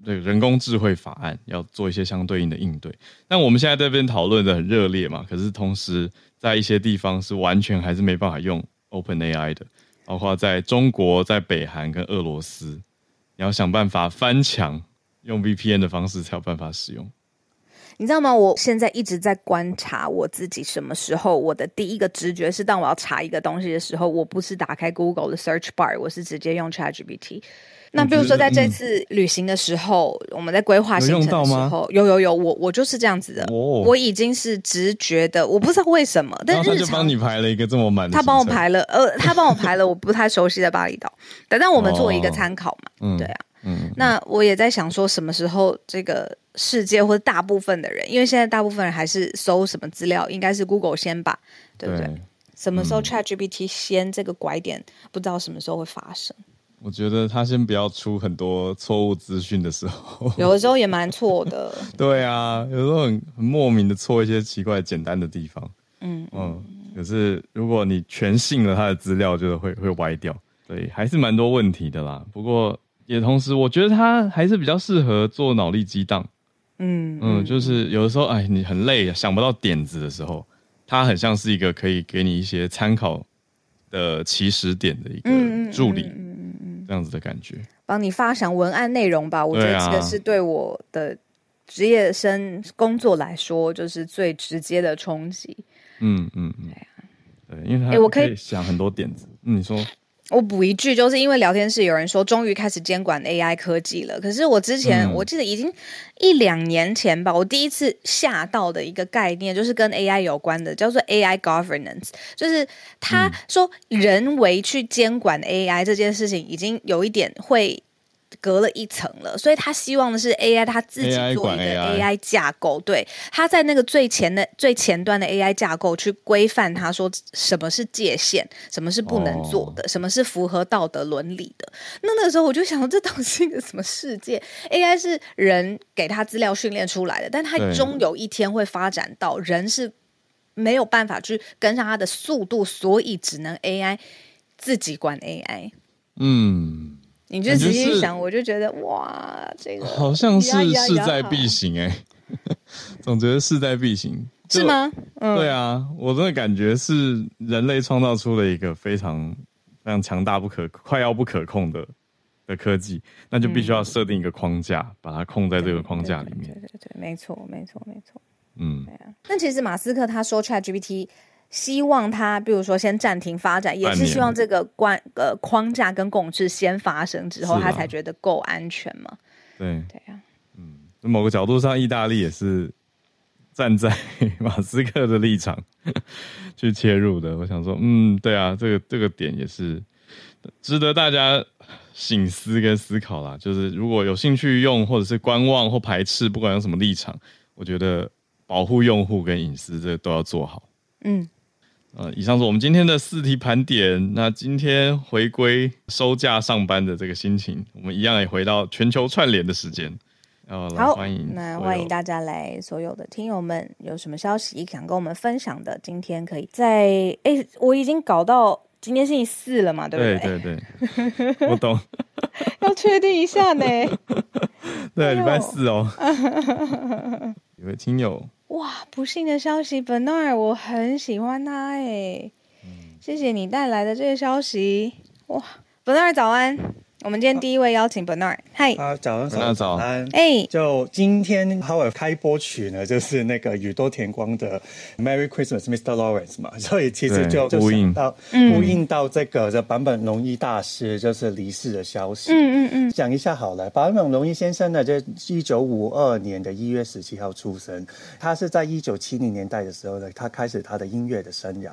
Speaker 1: 对人工智慧法案，要做一些相对应的应对。但我们现在这边讨论的很热烈嘛，可是同时在一些地方是完全还是没办法用 OpenAI 的，包括在中国、在北韩跟俄罗斯。你要想办法翻墙，用 VPN 的方式才有办法使用。
Speaker 2: 你知道吗？我现在一直在观察我自己，什么时候我的第一个直觉是，当我要查一个东西的时候，我不是打开 Google 的 Search Bar，我是直接用 ChatGPT。那比如说在这次旅行的时候，嗯、我们在规划行程的时候，有有有，我我就是这样子的。哦、我已经是直觉的，我不知道为什么，但是他
Speaker 1: 就帮你排了一个这么满，
Speaker 2: 他帮我排了，呃，他帮我排了我不太熟悉的巴厘岛，等但我们做一个参考嘛，哦、对啊，嗯，那我也在想说，什么时候这个世界或者大部分的人，因为现在大部分人还是搜什么资料，应该是 Google 先吧，对不对？对什么时候 ChatGPT 先这个拐点，不知道什么时候会发生。
Speaker 1: 我觉得他先不要出很多错误资讯的时候，
Speaker 2: 有的时候也蛮错的。
Speaker 1: 对啊，有时候很很莫名的错一些奇怪简单的地方。嗯嗯。可是如果你全信了他的资料，就会会歪掉。对，还是蛮多问题的啦。不过也同时，我觉得他还是比较适合做脑力激荡。嗯嗯，就是有的时候，哎，你很累，想不到点子的时候，他很像是一个可以给你一些参考的起始点的一个助理。嗯嗯嗯这样子的感觉，
Speaker 2: 帮你发想文案内容吧。我觉得这个是对我的职业生工作来说，就是最直接的冲击。嗯嗯嗯，对啊，
Speaker 1: 对，因为他我可以想很多点子。嗯，你说。
Speaker 2: 我补一句，就是因为聊天室有人说，终于开始监管 AI 科技了。可是我之前、嗯、我记得已经一两年前吧，我第一次吓到的一个概念，就是跟 AI 有关的，叫做 AI governance，就是他说人为去监管 AI 这件事情，已经有一点会。隔了一层了，所以他希望的是 AI 他自己做一个 AI 架构，对，他在那个最前的最前端的 AI 架构去规范，他说什么是界限，什么是不能做的，什么是符合道德伦理的。那那个时候我就想说，这到底是一个什么世界？AI 是人给他资料训练出来的，但他终有一天会发展到人是没有办法去跟上他的速度，所以只能 AI 自己管 AI。嗯。你就仔细想，我就觉得哇，这个
Speaker 1: 好像是势在必行哎，总觉得势在必行，
Speaker 2: 是吗？
Speaker 1: 嗯，对啊，我真的感觉是人类创造出了一个非常非常强大、不可快要不可控的的科技，那就必须要设定一个框架，嗯、把它控在这个框架里面。
Speaker 2: 对对对，对，没错，没错，没错。嗯，对啊。那其实马斯克他说 ChatGPT。希望他，比如说先暂停发展，也是希望这个关呃框架跟共识先发生之后，啊、他才觉得够安全嘛。
Speaker 1: 对对呀，啊、嗯，某个角度上，意大利也是站在马斯克的立场 去切入的。我想说，嗯，对啊，这个这个点也是值得大家醒思跟思考啦。就是如果有兴趣用，或者是观望或排斥，不管用什么立场，我觉得保护用户跟隐私，这都要做好。嗯。呃，以上是我们今天的四题盘点。那今天回归收假上班的这个心情，我们一样也回到全球串联的时间。好，欢迎，
Speaker 2: 那欢迎大家来，所有的听友们，有什么消息想跟我们分享的，今天可以在哎，我已经搞到今天星期四了嘛，对不对？
Speaker 1: 对对对，我懂，
Speaker 2: 要确定一下呢。
Speaker 1: 对，礼拜四哦。有位听友。
Speaker 2: 哇，不幸的消息，Bernard，我很喜欢他哎。嗯，谢谢你带来的这个消息。哇，Bernard 早安。我们今天第一位邀请 Bernard，嗨，
Speaker 3: 啊，早上早早安，
Speaker 2: 哎，
Speaker 3: 就今天 Howard 开播曲呢，就是那个宇多田光的 Merry Christmas Mr. Lawrence 嘛，所以其实就就想到呼应到这个这坂本龙一大师就是离世的消息，嗯嗯嗯，讲一下好了，坂本龙一先生呢，就一九五二年的一月十七号出生，他是在一九七零年代的时候呢，他开始他的音乐的生涯，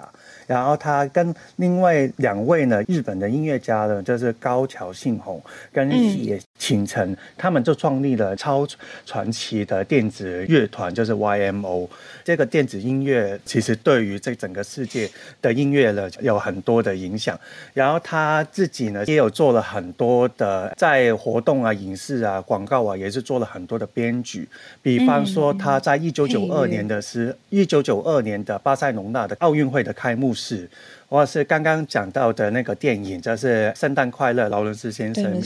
Speaker 3: 然后他跟另外两位呢日本的音乐家呢，就是高桥幸宏跟野晴臣，嗯、他们就创立了超传奇的电子乐团，就是 YMO。这个电子音乐其实对于这整个世界的音乐呢有很多的影响。然后他自己呢也有做了很多的在活动啊、影视啊、广告啊，也是做了很多的编剧。比方说他在一九九二年的是一九九二年的巴塞隆纳的奥运会的开幕式。或是刚刚讲到的那个电影，就是《圣诞快乐，劳伦斯先生》。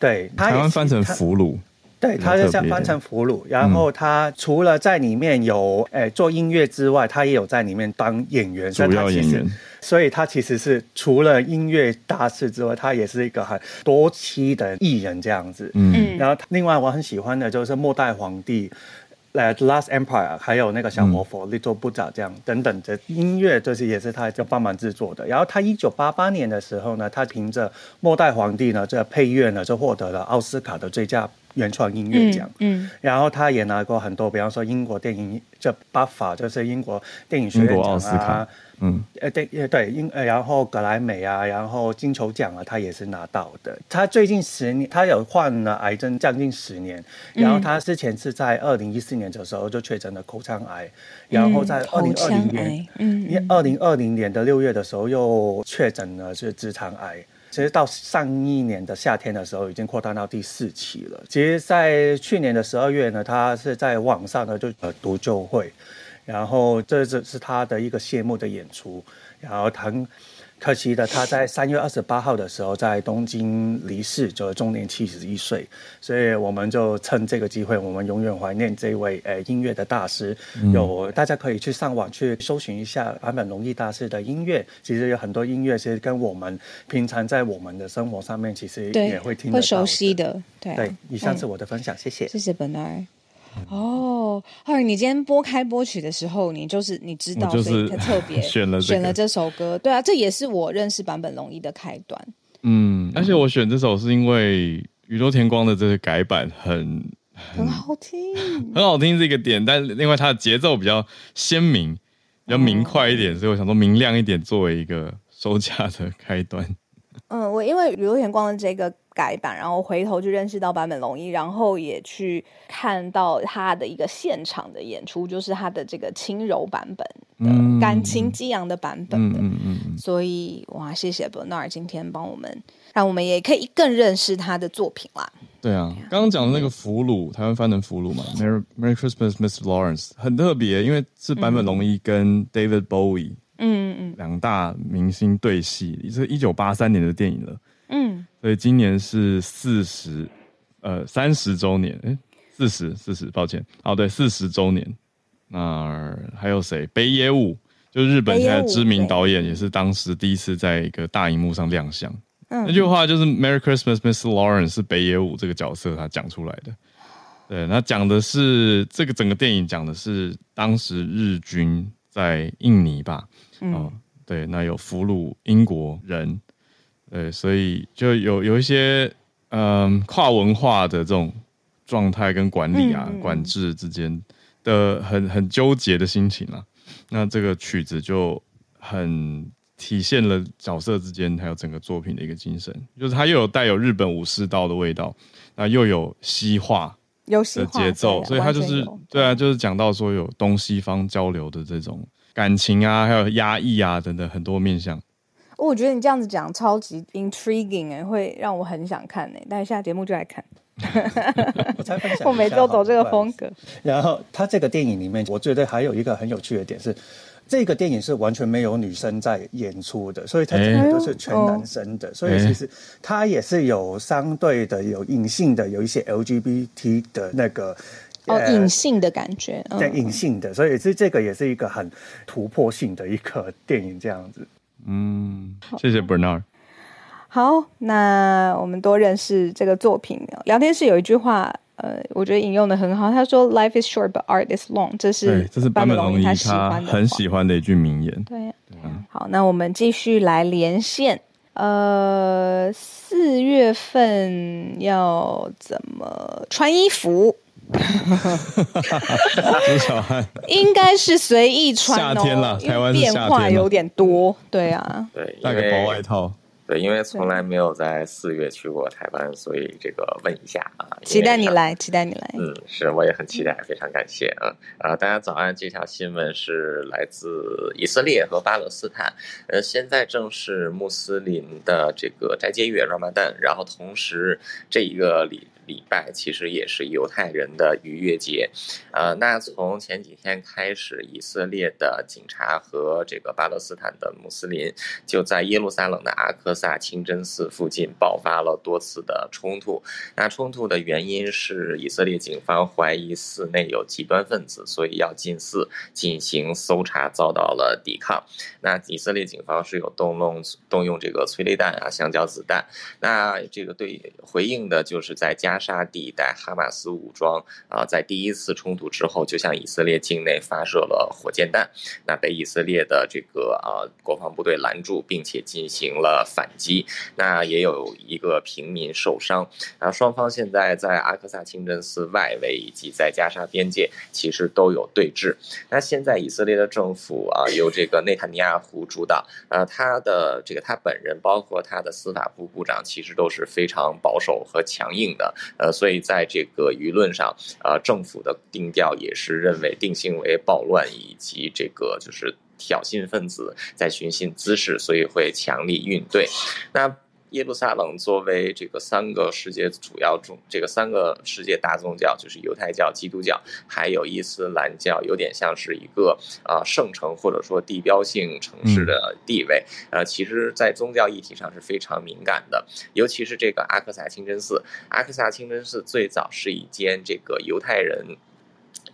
Speaker 3: 对，他
Speaker 1: 台湾翻成俘虏。
Speaker 3: 对，他是像翻成俘虏。然后他除了在里面有诶做音乐之外，他也有在里面当演员，
Speaker 1: 主要演员。
Speaker 3: 所以他其实是除了音乐大师之外，他也是一个很多栖的艺人这样子。嗯。然后另外我很喜欢的就是《末代皇帝》。Last Empire，还有那个小魔佛、嗯、Little Buddha 这样等等的音乐，这些也是他就帮忙制作的。然后他一九八八年的时候呢，他凭着《末代皇帝》呢，这配乐呢，就获得了奥斯卡的最佳原创音乐奖。嗯。嗯，然后他也拿过很多，比方说英国电影这巴法，就是英国电影学院奖啊。嗯，呃，对，呃，对，因呃，然后格莱美啊，然后金球奖啊，他也是拿到的。他最近十年，他有患了癌症将近十年，然后他之前是在二零一四年的时候就确诊了口腔癌，然后在二零二零年，嗯，二零二零年的六月的时候又确诊了是直肠癌。其实到上一年的夏天的时候，已经扩大到第四期了。其实，在去年的十二月呢，他是在网上呢就呃读就会。然后这只是他的一个谢幕的演出，然后很可惜的，他在三月二十八号的时候在东京离世，就终年七十一岁。所以我们就趁这个机会，我们永远怀念这位呃音乐的大师。有大家可以去上网去搜寻一下坂本龙一大师的音乐，其实有很多音乐其实跟我们平常在我们的生活上面其实也会听得到，会
Speaker 2: 熟悉的。对，啊、
Speaker 3: 对，以上是我的分享，
Speaker 2: 对
Speaker 3: 谢谢。
Speaker 2: 谢谢 Bernard。哦，后你今天播开播曲的时候，你就是你知道，所以特别
Speaker 1: 选了
Speaker 2: 选了这首歌。对啊，这也是我认识坂本龙一的开端。
Speaker 1: 嗯，而且我选这首是因为宇宙天光的这个改版很
Speaker 2: 很好听，
Speaker 1: 很好听这个点，但另外它的节奏比较鲜明，比较明快一点，哦、所以我想说明亮一点作为一个收假的开端。
Speaker 2: 嗯，我因为宇宙天光的这个。改版，然后回头就认识到坂本龙一，然后也去看到他的一个现场的演出，就是他的这个轻柔版本的、嗯、感情激昂的版本的。嗯嗯嗯、所以哇，谢谢 Bernard 今天帮我们，让我们也可以更认识他的作品啦。
Speaker 1: 对啊，刚刚讲的那个俘虏，台湾翻成俘虏嘛，Merry Merry Christmas, Mr. Lawrence，很特别，因为是坂本龙一跟 David Bowie，嗯嗯，两大明星对戏，这是一九八三年的电影了。嗯，所以今年是四十，呃，三十周年，哎，四十，四十，抱歉，哦，对，四十周年。那还有谁？北野武，就日本现在知名导演，也是当时第一次在一个大荧幕上亮相。嗯，那句话就是 “Merry Christmas, Mr. Lawrence” 是北野武这个角色他讲出来的。对，那讲的是这个整个电影讲的是当时日军在印尼吧？嗯、哦，对，那有俘虏英国人。对，所以就有有一些嗯跨文化的这种状态跟管理啊、嗯、管制之间的很很纠结的心情啊。那这个曲子就很体现了角色之间还有整个作品的一个精神，就是它又有带有日本武士道的味道，那又有西化的节奏，所以它就是对啊，就是讲到说有东西方交流的这种感情啊，还有压抑啊等等很多面向。
Speaker 2: 我觉得你这样子讲超级 intriguing 哎，会让我很想看哎。但是下节目就来看。
Speaker 3: 我才分享。
Speaker 2: 我每周走这个风格。
Speaker 3: 然后他这个电影里面，我觉得还有一个很有趣的点是，这个电影是完全没有女生在演出的，所以它整个都是全男生的。欸、所以其实它也是有相对的有隐性的有一些 LGBT 的那个
Speaker 2: 哦隐性的感觉，
Speaker 3: 对隐性的。所以这这个也是一个很突破性的一个电影，这样子。
Speaker 1: 嗯，谢谢 Bernard。
Speaker 2: 好，那我们多认识这个作品。聊天室有一句话，呃，我觉得引用的很好。他说：“Life is short, but art is long。”这是
Speaker 1: 这是坂本龙一他很喜欢的一句名言。
Speaker 2: 对。好，那我们继续来连线。呃，四月份要怎么穿衣服？
Speaker 1: 朱小汉
Speaker 2: 应该是随意穿哦。
Speaker 1: 夏天了，台湾
Speaker 2: 变化有点多。对啊，
Speaker 4: 对，
Speaker 1: 带个薄外套。
Speaker 4: 对，因为从来没有在四月去过台湾，所以这个问一下啊。
Speaker 2: 期待你来，期待你来。
Speaker 4: 嗯，是，我也很期待，非常感谢啊啊！大家早安，这条新闻是来自以色列和巴勒斯坦。呃，现在正是穆斯林的这个斋戒月 Ramadan，然后同时这一个礼。礼拜其实也是犹太人的逾越节，呃，那从前几天开始，以色列的警察和这个巴勒斯坦的穆斯林就在耶路撒冷的阿克萨清真寺附近爆发了多次的冲突。那冲突的原因是以色列警方怀疑寺内有极端分子，所以要进寺进行搜查，遭到了抵抗。那以色列警方是有动用动用这个催泪弹啊、橡胶子弹。那这个对回应的就是在加。加沙地带哈马斯武装啊，在第一次冲突之后，就向以色列境内发射了火箭弹，那被以色列的这个啊国防部队拦住，并且进行了反击，那也有一个平民受伤。啊，双方现在在阿克萨清真寺外围以及在加沙边界，其实都有对峙。那现在以色列的政府啊，由这个内塔尼亚胡主导，啊，他的这个他本人，包括他的司法部部长，其实都是非常保守和强硬的。呃，所以在这个舆论上，呃，政府的定调也是认为定性为暴乱以及这个就是挑衅分子在寻衅滋事，所以会强力应对。那。耶路撒冷作为这个三个世界主要宗，这个三个世界大宗教，就是犹太教、基督教，还有伊斯兰教，有点像是一个啊圣城或者说地标性城市的地位。呃，其实，在宗教议题上是非常敏感的，尤其是这个阿克萨清真寺。阿克萨清真寺最早是一间这个犹太人。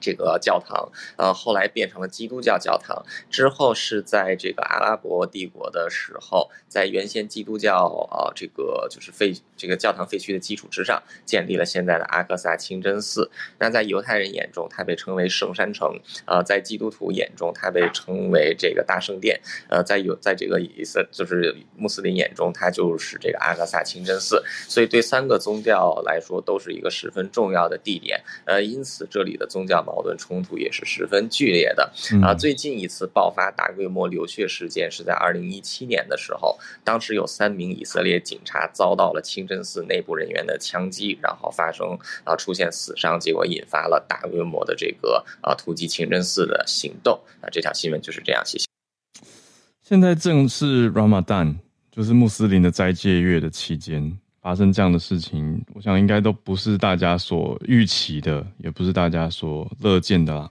Speaker 4: 这个教堂，呃，后来变成了基督教教堂。之后是在这个阿拉伯帝国的时候，在原先基督教啊、呃，这个就是废这个教堂废墟的基础之上，建立了现在的阿克萨清真寺。那在犹太人眼中，它被称为圣山城；呃，在基督徒眼中，它被称为这个大圣殿。呃，在有在这个以色就是穆斯林眼中，它就是这个阿克萨清真寺。所以对三个宗教来说，都是一个十分重要的地点。呃，因此这里的宗教矛盾冲突也是十分剧烈的啊！最近一次爆发大规模流血事件是在二零一七年的时候，当时有三名以色列警察遭到了清真寺内部人员的枪击，然后发生啊出现死伤，结果引发了大规模的这个啊突击清真寺的行动啊！这条新闻就是这样，谢谢。
Speaker 1: 现在正是 Ramadan，就是穆斯林的斋戒月的期间。发生这样的事情，我想应该都不是大家所预期的，也不是大家所乐见的啦。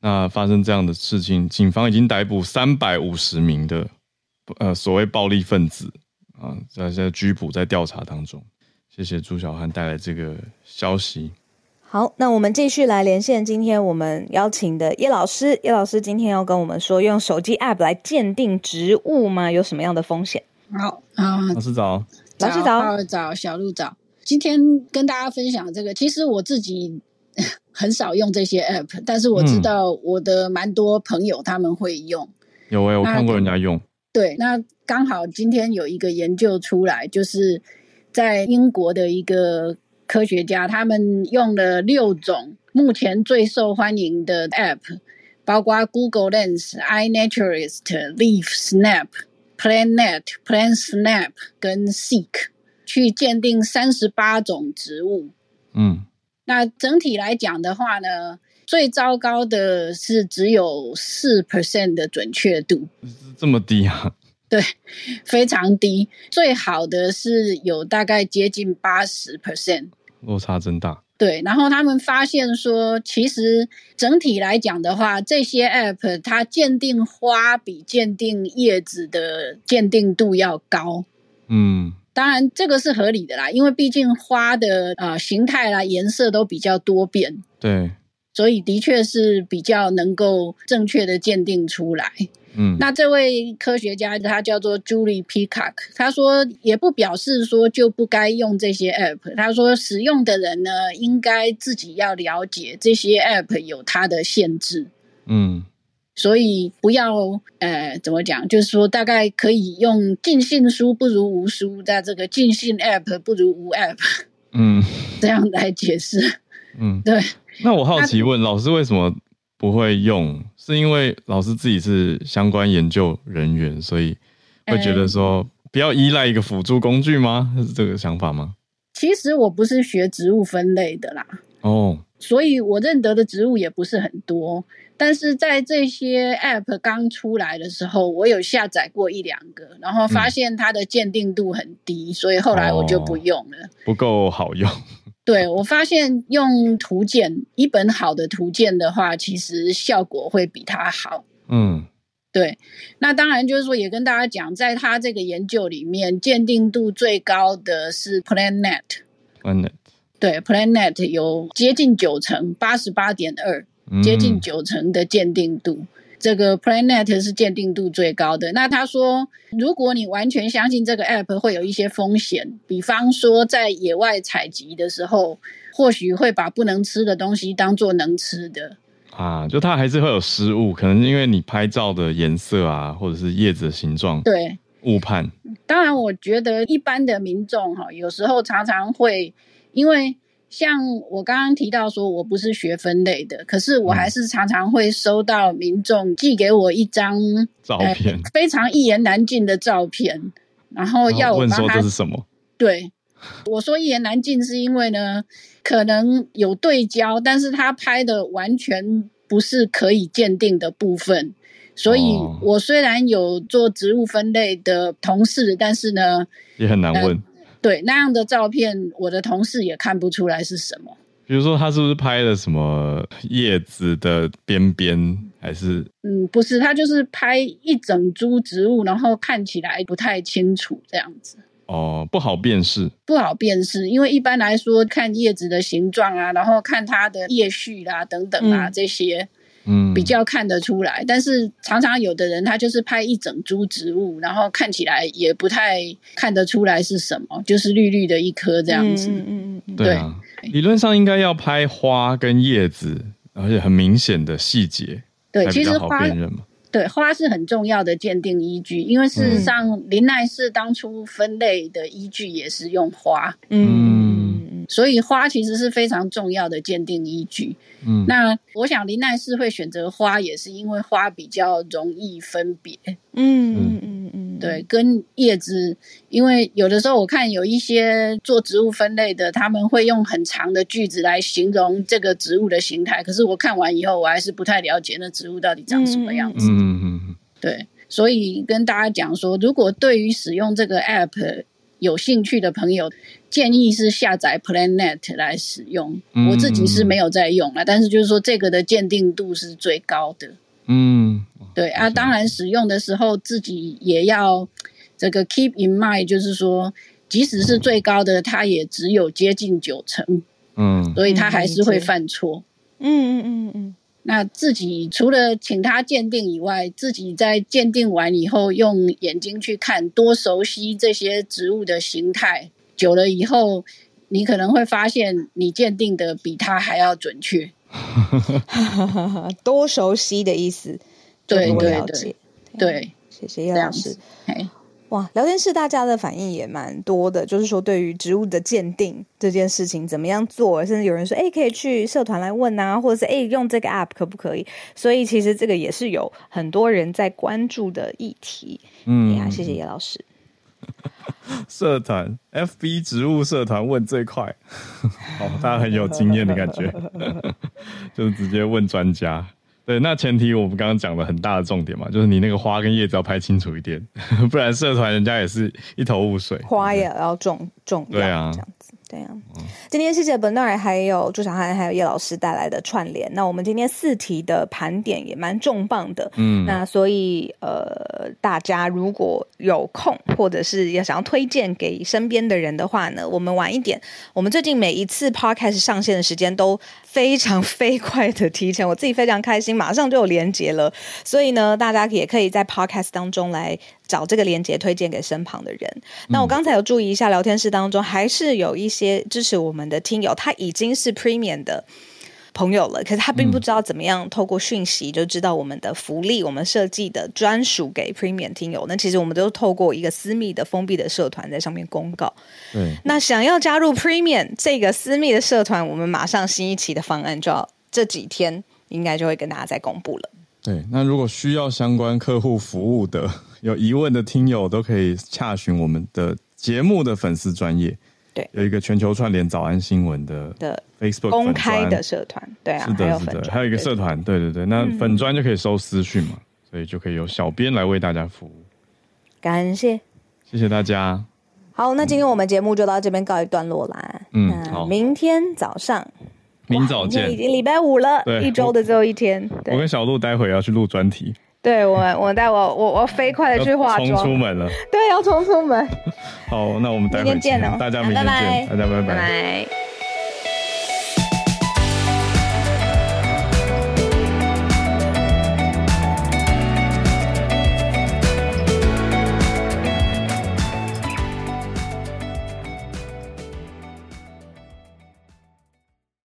Speaker 1: 那发生这样的事情，警方已经逮捕三百五十名的呃所谓暴力分子啊，在在拘捕，在调查当中。谢谢朱小汉带来这个消息。
Speaker 2: 好，那我们继续来连线今天我们邀请的叶老师。叶老师今天要跟我们说，用手机 App 来鉴定植物吗？有什么样的风险？
Speaker 5: 好啊，
Speaker 1: 老师早。
Speaker 2: 老师早，
Speaker 5: 早小鹿早。今天跟大家分享这个，其实我自己 很少用这些 app，但是我知道我的蛮多朋友他们会用。
Speaker 1: 有诶、欸，我看过人家用。
Speaker 5: 对，那刚好今天有一个研究出来，就是在英国的一个科学家，他们用了六种目前最受欢迎的 app，包括 Google Lens、iNaturalist、Leaf Snap。PlanNet、PlanSnap 跟 Seek 去鉴定三十八种植物。
Speaker 1: 嗯，
Speaker 5: 那整体来讲的话呢，最糟糕的是只有四 percent 的准确度，
Speaker 1: 这么低啊？
Speaker 5: 对，非常低。最好的是有大概接近八十 percent，
Speaker 1: 落差真大。
Speaker 5: 对，然后他们发现说，其实整体来讲的话，这些 app 它鉴定花比鉴定叶子的鉴定度要高。
Speaker 1: 嗯，
Speaker 5: 当然这个是合理的啦，因为毕竟花的呃形态啦、颜色都比较多变。
Speaker 1: 对，
Speaker 5: 所以的确是比较能够正确的鉴定出来。嗯，那这位科学家他叫做 Julie Peacock，他说也不表示说就不该用这些 app，他说使用的人呢，应该自己要了解这些 app 有它的限制。嗯。所以不要呃，怎么讲？就是说，大概可以用尽信书不如无书，在这个尽信 app 不如无 app，嗯，这样来解释。嗯，对。
Speaker 1: 那我好奇问老师，为什么不会用？是因为老师自己是相关研究人员，所以会觉得说不要依赖一个辅助工具吗？是这个想法吗？
Speaker 5: 其实我不是学植物分类的啦。哦。所以我认得的植物也不是很多。但是在这些 App 刚出来的时候，我有下载过一两个，然后发现它的鉴定度很低，嗯、所以后来我就不用了，哦、
Speaker 1: 不够好用。
Speaker 5: 对，我发现用图鉴，一本好的图鉴的话，其实效果会比它好。嗯，对。那当然就是说，也跟大家讲，在他这个研究里面，鉴定度最高的是 PlanNet。PlanNet。对，PlanNet 有接近九成，八十八点二。接近九成的鉴定度，嗯、这个 PlanNet 是鉴定度最高的。那他说，如果你完全相信这个 App 会有一些风险，比方说在野外采集的时候，或许会把不能吃的东西当做能吃的
Speaker 1: 啊，就它还是会有失误，可能因为你拍照的颜色啊，或者是叶子的形状，
Speaker 5: 对，
Speaker 1: 误判。
Speaker 5: 当然，我觉得一般的民众哈，有时候常常会因为。像我刚刚提到说，我不是学分类的，可是我还是常常会收到民众寄给我一张
Speaker 1: 照片，
Speaker 5: 呃，非常一言难尽的照片，然后要我帮他，
Speaker 1: 问说这是什么？
Speaker 5: 对，我说一言难尽是因为呢，可能有对焦，但是他拍的完全不是可以鉴定的部分，所以我虽然有做植物分类的同事，但是呢，
Speaker 1: 也很难问。呃
Speaker 5: 对，那样的照片，我的同事也看不出来是什么。
Speaker 1: 比如说，他是不是拍了什么叶子的边边，还是？
Speaker 5: 嗯，不是，他就是拍一整株植物，然后看起来不太清楚这样子。
Speaker 1: 哦，不好辨识。
Speaker 5: 不好辨识，因为一般来说，看叶子的形状啊，然后看它的叶序啦等等啊、嗯、这些。嗯，比较看得出来，但是常常有的人他就是拍一整株植物，然后看起来也不太看得出来是什么，就是绿绿的一颗这样子。嗯
Speaker 1: 嗯嗯，对啊，理论上应该要拍花跟叶子，而且很明显的细节，
Speaker 5: 对，其实花，对，花是很重要的鉴定依据，因为事实上林奈氏当初分类的依据也是用花。嗯。所以花其实是非常重要的鉴定依据。嗯，那我想林奈是会选择花，也是因为花比较容易分别。嗯嗯嗯嗯，对，跟叶子，因为有的时候我看有一些做植物分类的，他们会用很长的句子来形容这个植物的形态。可是我看完以后，我还是不太了解那植物到底长什么样子。嗯嗯嗯，对，所以跟大家讲说，如果对于使用这个 app 有兴趣的朋友，建议是下载 PlanNet 来使用。嗯，我自己是没有在用了，但是就是说这个的鉴定度是最高的。嗯，对啊，当然使用的时候自己也要这个 keep in mind，就是说即使是最高的，它也只有接近九成。嗯，所以它还是会犯错。嗯嗯嗯嗯。那自己除了请他鉴定以外，自己在鉴定完以后用眼睛去看，多熟悉这些植物的形态。久了以后，你可能会发现你鉴定的比他还要准确。
Speaker 2: 多熟悉的意思，
Speaker 5: 对对对对，
Speaker 2: 谢谢叶老师。哇，聊天室大家的反应也蛮多的，就是说对于植物的鉴定这件事情怎么样做，甚至有人说，哎，可以去社团来问啊，或者是哎，用这个 app 可不可以？所以其实这个也是有很多人在关注的议题。嗯，呀，谢谢叶老师。
Speaker 1: 社团 FB 植物社团问最快，好，大家很有经验的感觉，就是直接问专家。对，那前提我们刚刚讲了很大的重点嘛，就是你那个花跟叶子要拍清楚一点，不然社团人家也是一头雾水。
Speaker 2: 花也要种重要，
Speaker 1: 对啊，
Speaker 2: 这样子，对啊。嗯今天谢谢 Bernard 还有朱小汉还有叶老师带来的串联。那我们今天四题的盘点也蛮重磅的，嗯，那所以呃，大家如果有空或者是要想要推荐给身边的人的话呢，我们晚一点，我们最近每一次 Podcast 上线的时间都非常飞 快的提前，我自己非常开心，马上就有连结了。所以呢，大家也可以在 Podcast 当中来找这个链接，推荐给身旁的人。那我刚才有注意一下，聊天室当中还是有一些支持我们的听友，他已经是 Premium 的朋友了，可是他并不知道怎么样透过讯息就知道我们的福利，我们设计的专属给 Premium 听友。那其实我们都透过一个私密的封闭的社团在上面公告。
Speaker 1: 对，
Speaker 2: 那想要加入 Premium 这个私密的社团，我们马上新一期的方案就要这几天应该就会跟大家再公布了。
Speaker 1: 对，那如果需要相关客户服务的、有疑问的听友，都可以洽询我们的节目的粉丝专业。
Speaker 2: 对，
Speaker 1: 有一个全球串联早安新闻的
Speaker 2: 的
Speaker 1: Facebook
Speaker 2: 公开的社团，对啊，
Speaker 1: 是的，是的，还有一个社团，对对对，那粉专就可以收私讯嘛，嗯、所以就可以由小编来为大家服务。
Speaker 2: 感谢，
Speaker 1: 谢谢大家。
Speaker 2: 好，那今天我们节目就到这边告一段落啦。嗯，好，明天早上。
Speaker 1: 明早见，
Speaker 2: 已经礼拜五了，
Speaker 1: 对
Speaker 2: 一周的最后一天。
Speaker 1: 我跟小鹿待会要去录专题。
Speaker 2: 对我，我带我我我飞快的去化妆，
Speaker 1: 冲出门了。
Speaker 2: 对，要冲出门。
Speaker 1: 好，那我们待会见，见哦，大家明天见，拜拜大家拜拜。拜拜。